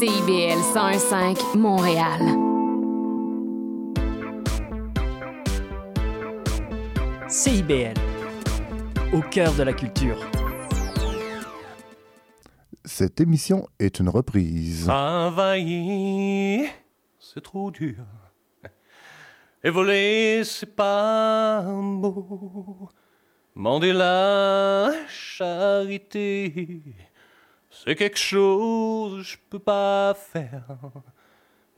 CIBL 101.5 Montréal. CIBL, au cœur de la culture. Cette émission est une reprise. Travailler, c'est trop dur. Et voler, c'est pas beau. Mander la charité, c'est quelque chose que je peux pas faire.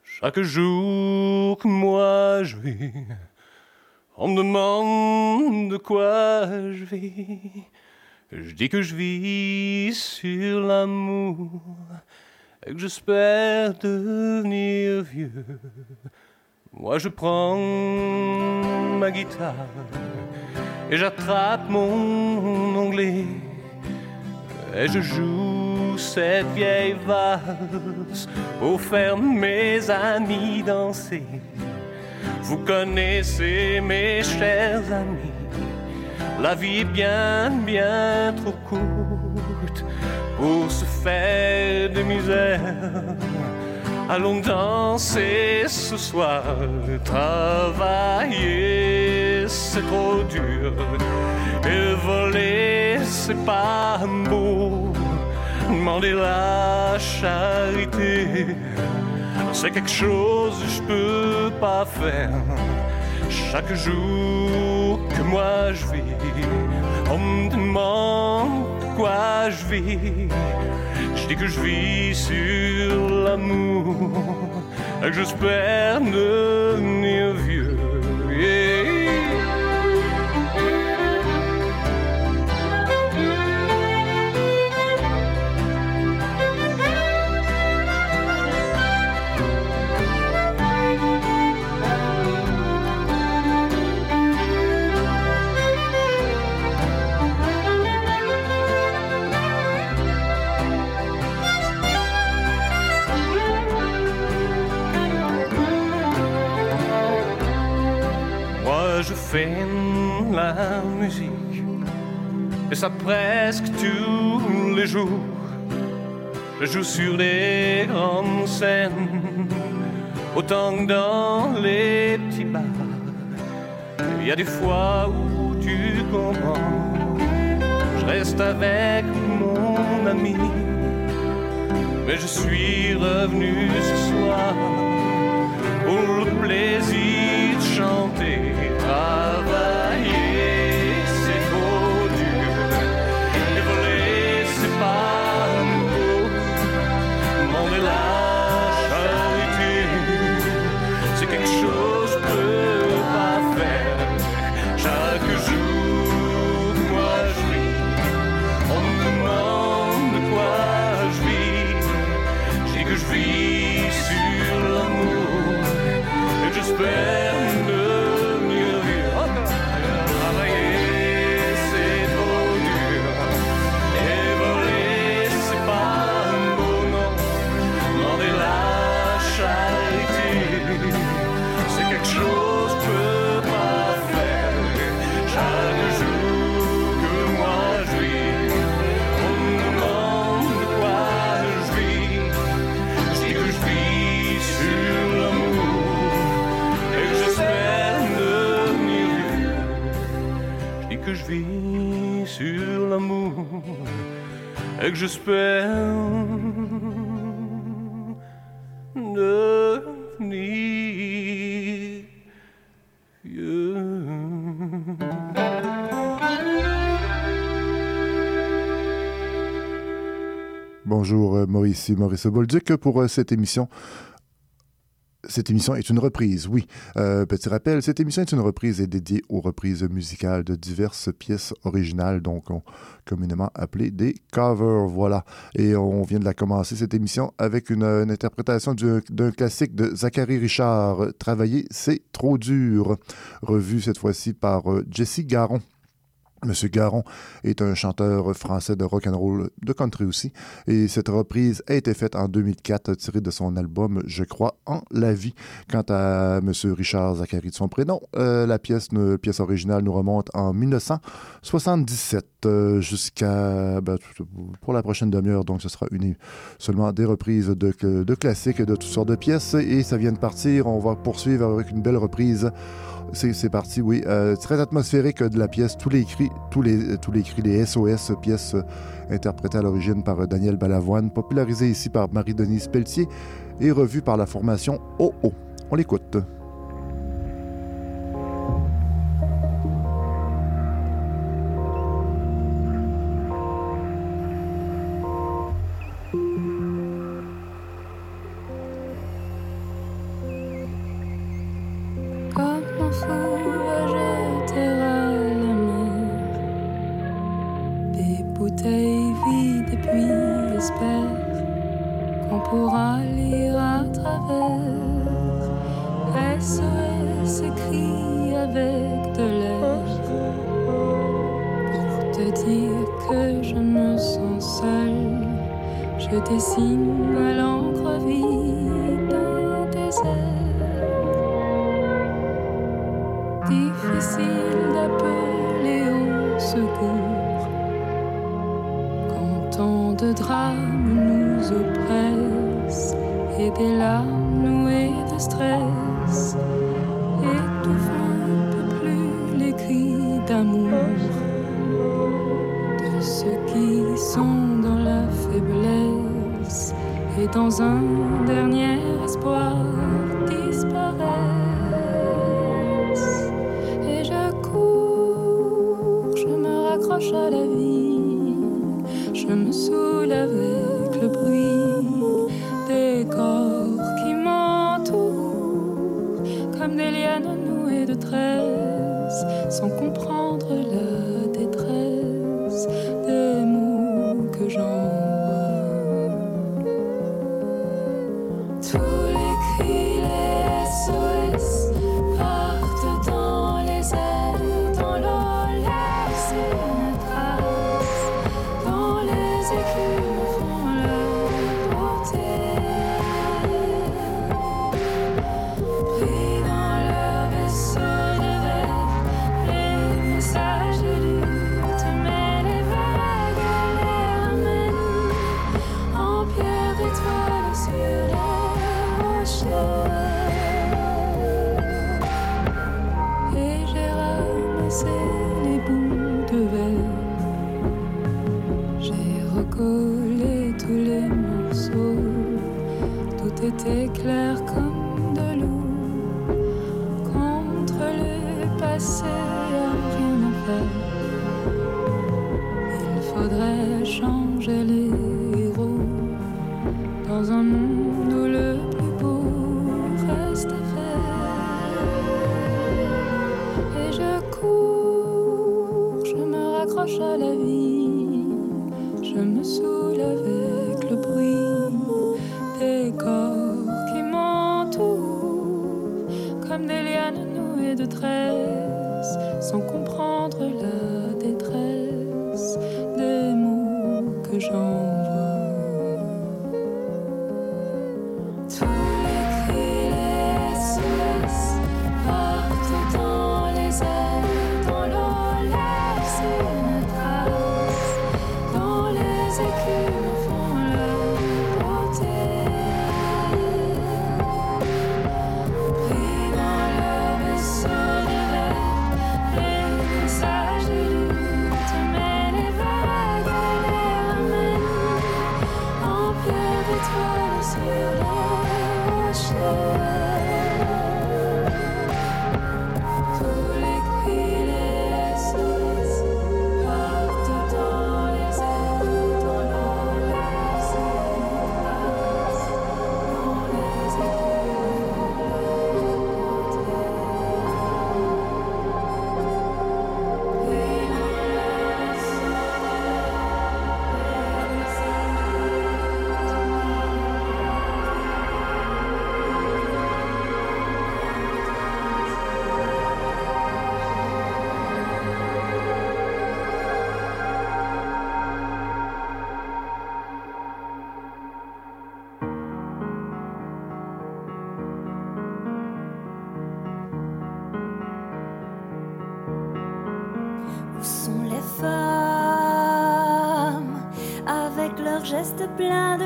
Chaque jour que moi je vis, on me demande de quoi je vis. Je dis que je vis sur l'amour et que j'espère devenir vieux. Moi je prends ma guitare et j'attrape mon onglet et je joue cette vieille valse pour mes amis danser. Vous connaissez mes chers amis, la vie est bien, bien trop courte pour se faire de misère. Allons danser ce soir, travailler c'est trop dur, et voler c'est pas beau, demander la charité, c'est quelque chose que je peux pas faire. Chaque jour que moi je vis, on me demande quoi je vis. Je dis que je vis sur l'amour et que j'espère devenir vieux. Joue sur des grandes scènes autant que dans les petits bars. Il y a des fois où tu comprends, je reste avec mon ami. Mais je suis revenu ce soir et que j'espère. Bonjour euh, Maurice, ici Maurice Bolduc pour euh, cette émission. Cette émission est une reprise, oui. Euh, petit rappel, cette émission est une reprise et dédiée aux reprises musicales de diverses pièces originales, donc on- communément appelées des covers, voilà. Et on vient de la commencer, cette émission, avec une, une interprétation du- d'un classique de Zachary Richard, Travailler, c'est trop dur, revu cette fois-ci par euh, Jessie Garon. Monsieur Garon est un chanteur français de rock and roll, de country aussi, et cette reprise a été faite en 2004, tirée de son album Je crois en la vie. Quant à Monsieur Richard Zachary de son prénom, euh, la pièce, originale nous remonte en 1977 euh, jusqu'à ben, pour la prochaine demi-heure, donc ce sera une, seulement des reprises de, de classiques de toutes sortes de pièces, et ça vient de partir. On va poursuivre avec une belle reprise c'est parti, oui. Euh, très atmosphérique de la pièce. Tous les cris, tous les, tous les les SOS, pièce euh, interprétée à l'origine par euh, Daniel Balavoine, popularisée ici par Marie-Denise Pelletier et revue par la formation OO. On l'écoute. des bouteilles vides et puis espère qu'on pourra lire à travers. SOS écrit avec de l'air pour te dire que je me sens seule. Je dessine à l'encre vide un désert. Difficile d'appeler au secours drame nous oppresse et des larmes nouées de stress. Étouffant peu plus les cris d'amour de ceux qui sont dans la faiblesse et dans un dernier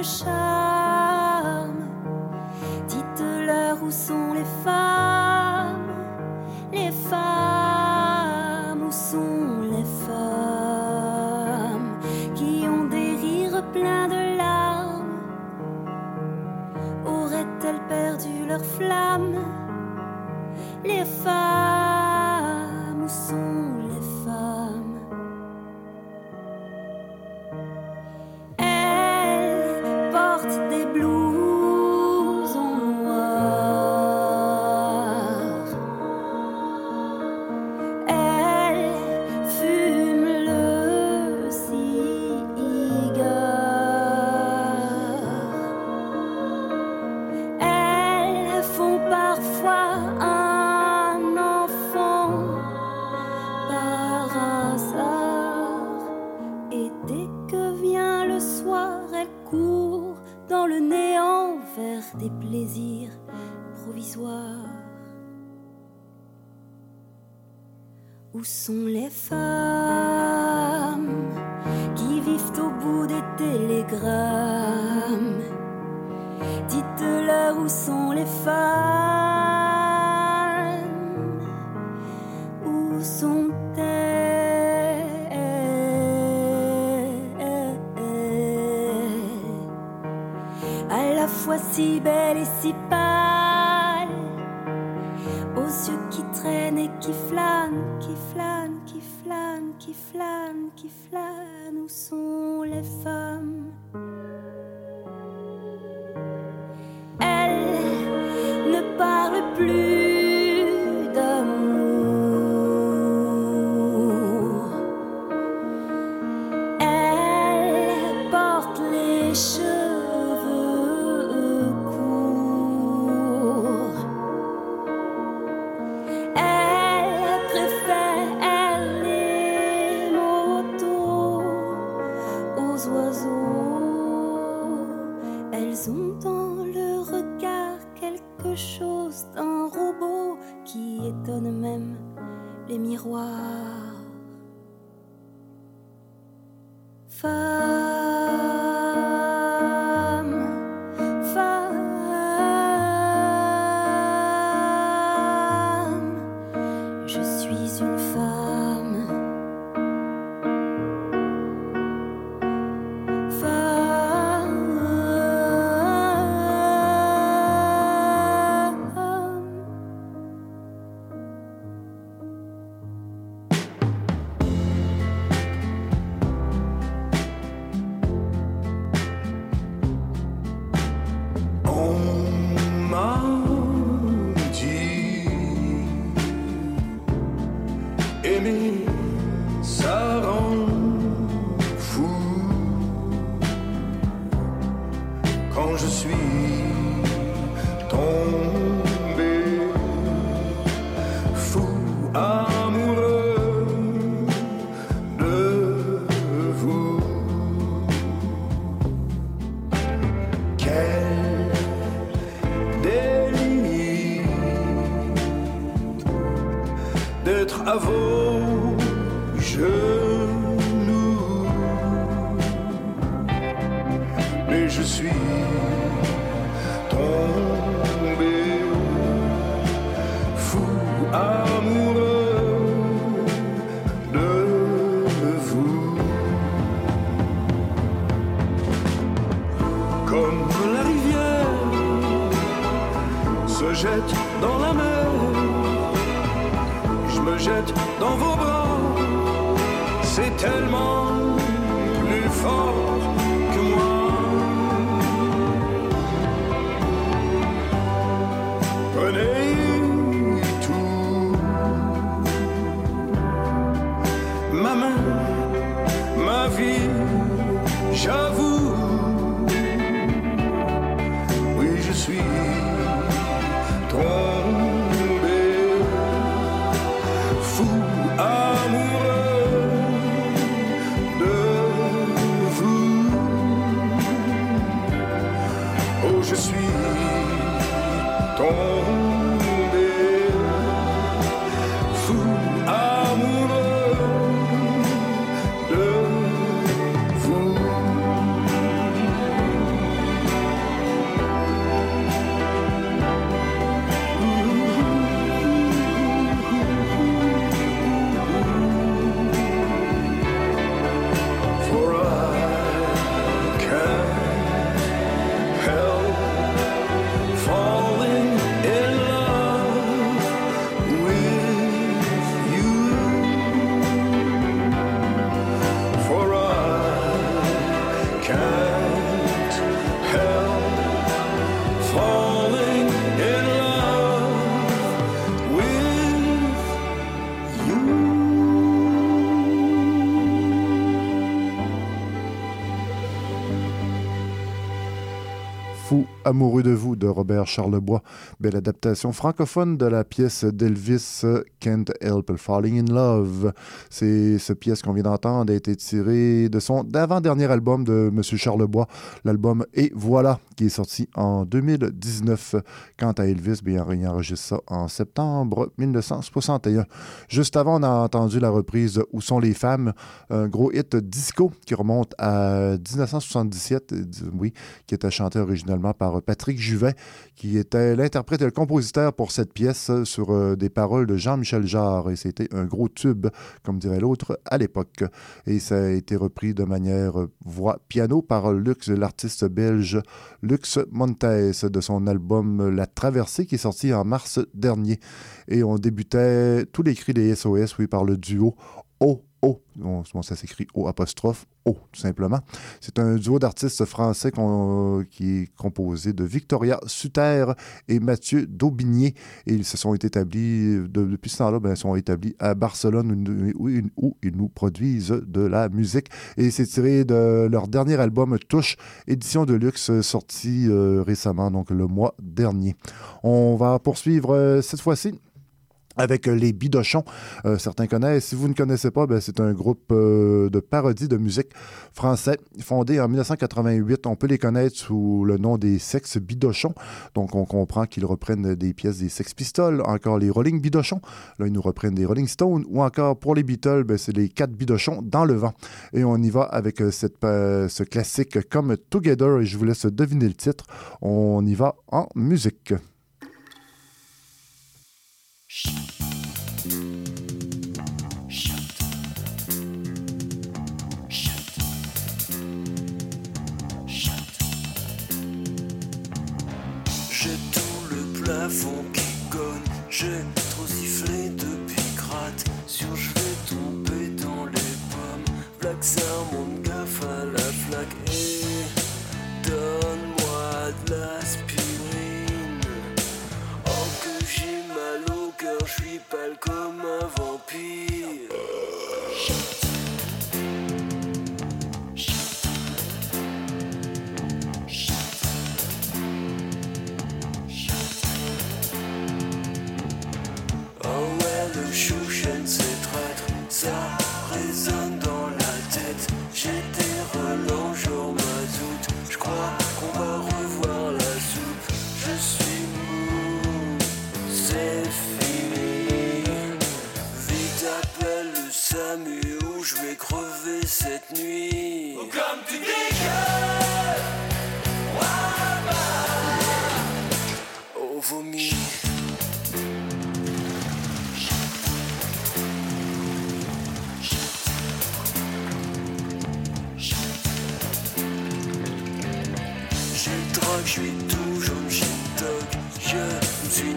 shine. fois si belle et si pâle, aux yeux qui traînent et qui flânent, qui flânent, qui flânent, qui flânent, qui flânent. les miroirs. Amoureux de vous de Robert Charlebois. Belle adaptation francophone de la pièce d'Elvis Can't Help Falling in Love. C'est ce pièce qu'on vient d'entendre a été tirée de son d'avant-dernier album de M. Charlebois, l'album Et voilà, qui est sorti en 2019. Quant à Elvis, bien, il enregistre ça en septembre 1961. Juste avant, on a entendu la reprise Où sont les femmes, un gros hit disco qui remonte à 1977, oui, qui était chanté originalement par Patrick Juvet, qui était l'interprète et le compositeur pour cette pièce sur euh, des paroles de Jean-Michel Jarre. Et c'était un gros tube, comme dirait l'autre, à l'époque. Et ça a été repris de manière euh, voix piano par Lux, l'artiste belge Lux Montes, de son album La Traversée, qui est sorti en mars dernier. Et on débutait tous les cris des SOS, oui, par le duo O O. Bon, ça s'écrit O apostrophe O, tout simplement. C'est un duo d'artistes français qui est composé de Victoria Suter et Mathieu Daubigné. Ils se sont établis, depuis ce temps-là, ben, ils sont établis à Barcelone où, où, ils nous produisent de la musique. Et c'est tiré de leur dernier album Touche, édition de luxe, sorti euh, récemment, donc le mois dernier. On va poursuivre euh, cette fois-ci avec euh, les Bidochons. Euh, certains connaissent. Si vous ne connaissez pas, ben, c'est un groupe euh, de parodie de musique français fondé en 1988. On peut les connaître sous le nom des Sex Bidochons. Donc, on comprend qu'ils reprennent des pièces des Sex Pistols, encore les Rolling Bidochons. Là, ils nous reprennent des Rolling Stones. Ou encore, pour les Beatles, ben, c'est les quatre Bidochons dans le vent. Et on y va avec ce classique comme Together. Et je vous laisse deviner le titre. On y va en musique. J'ai tout le plafond qui cogne, j'ai trop sifflé depuis gratte. Sur je vais tomber dans les pommes. Black mon gaffe à la flaque et donne-moi de l'aspirine. Pâle comme un vampire.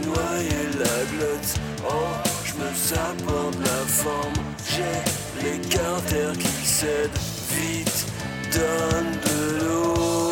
Noyé la glotte. Oh, je me saborde la forme. J'ai les carters qui cèdent. Vite, donne de l'eau,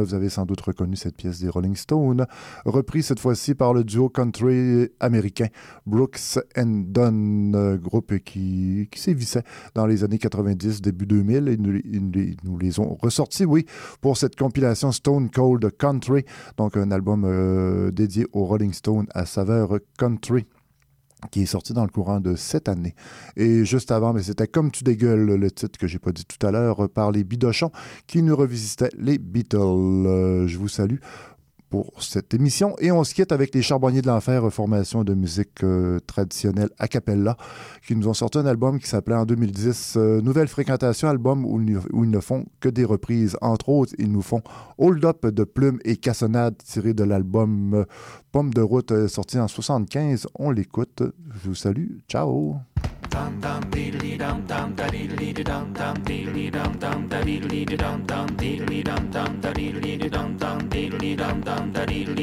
vous avez sans doute reconnu cette pièce des Rolling Stones, reprise cette fois-ci par le duo country américain Brooks and Dunn, groupe qui, sévissait dans les années 90, début 2000, et nous, ils nous les ont ressortis, oui, pour cette compilation Stone Cold Country, donc un album euh, dédié aux Rolling Stones à saveur country qui est sorti dans le courant de cette année. Et juste avant, mais c'était Comme tu dégueules, le titre que j'ai pas dit tout à l'heure, par les Bidochons, qui nous revisitaient les Beatles. Euh, je vous salue pour cette émission. Et on se quitte avec les Charbonniers de l'Enfer, formation de musique euh, traditionnelle a cappella, qui nous ont sorti un album qui s'appelait en 2010 euh, Nouvelle Fréquentation, album où, ils- ne font que des reprises. Entre autres, ils nous font Hold Up de Plume et Cassonade, tiré de l'album euh, Pomme de route, sorti en 75. On l'écoute. Je vous salue. Ciao!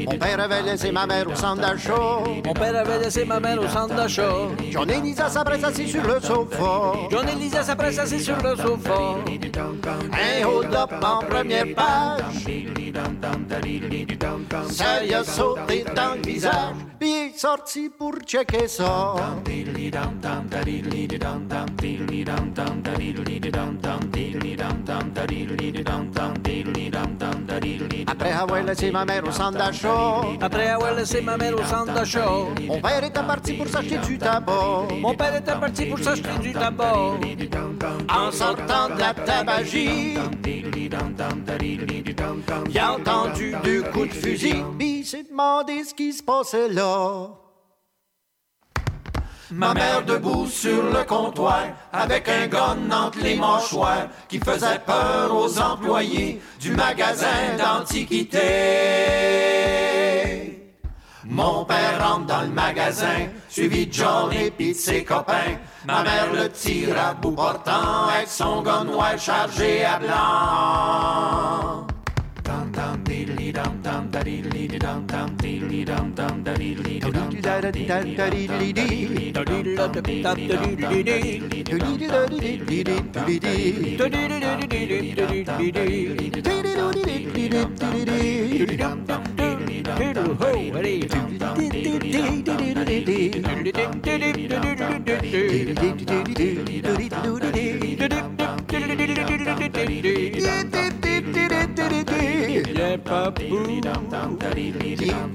Mon père avait laissé ma mère au centre d'achat. Mon père avait laissé ma mère au centre d'achat. J'en ai Lisa s'apprête assis sur le sofa. John et Lisa s'apprêtent assis sur le sofa. Un hold-up en première page. Ça y a sauté dans le visage. Puis sorti pour checker ça. Après avoir laissé ma mère au centre d'achat. Après avoir laissé ma mère au centre d'achat. Mon père était parti pour s'acheter du tabac. Mon père était parti pour s'acheter du tabac. En sortant de la tabagie, il a entendu deux coups de fusil. Puis il s'est demandé ce qui se passait là. Ma mère debout sur le comptoir, avec un gun entre les mâchoires, qui faisait peur aux employés du magasin d'antiquités. Mon père rentre dans le magasin, suivi de John et pis de ses copains. Ma mère le tire à bout portant, avec son gun noir chargé à blanc.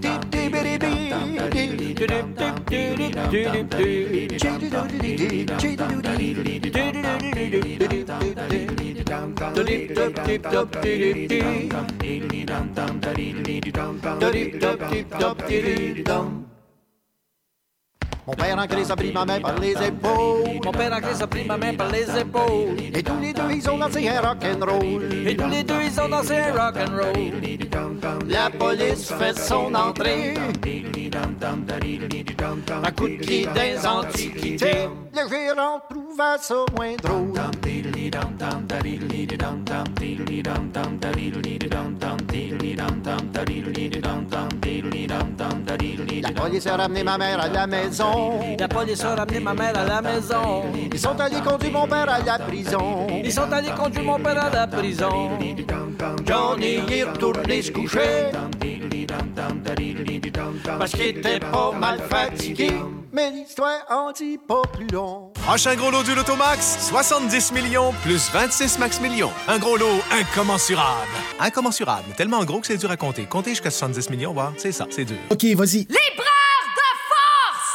Diddly Mon père crise a pris ma main par les épaules. Mon père crise a pris ma main par les épaules. Et tous les deux, ils ont dansé un rock'n'roll. Et tous les deux, ils ont dansé un rock'n'roll. La police fait son entrée. À coup de des antiquités. Le gérant trouva ça moins. La police a ramené ma mère à la maison. La police a ramené ma mère à la maison. Ils sont allés conduire mon père à la prison. Ils sont allés conduire mon père à la prison. Johnny est retourné se coucher. Parce qu'il était pas mal fatigué. Mais l'histoire en dit pas plus long. Prochain gros lot du Lotomax, 70 millions plus 26 max millions. Un gros lot incommensurable. Incommensurable, tellement gros que c'est dur à compter. Compter jusqu'à 70 millions, voir, c'est ça, c'est dur. OK, vas-y. De force!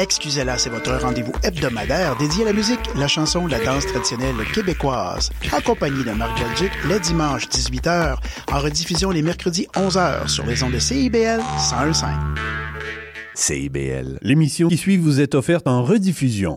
Excusez-la, c'est votre rendez-vous hebdomadaire dédié à la musique, la chanson, la danse traditionnelle québécoise. Accompagné de Marc Belgique, les dimanches 18h, en rediffusion les mercredis 11h sur les ondes de CIBL 101.5. CIBL. L'émission qui suit vous est offerte en rediffusion.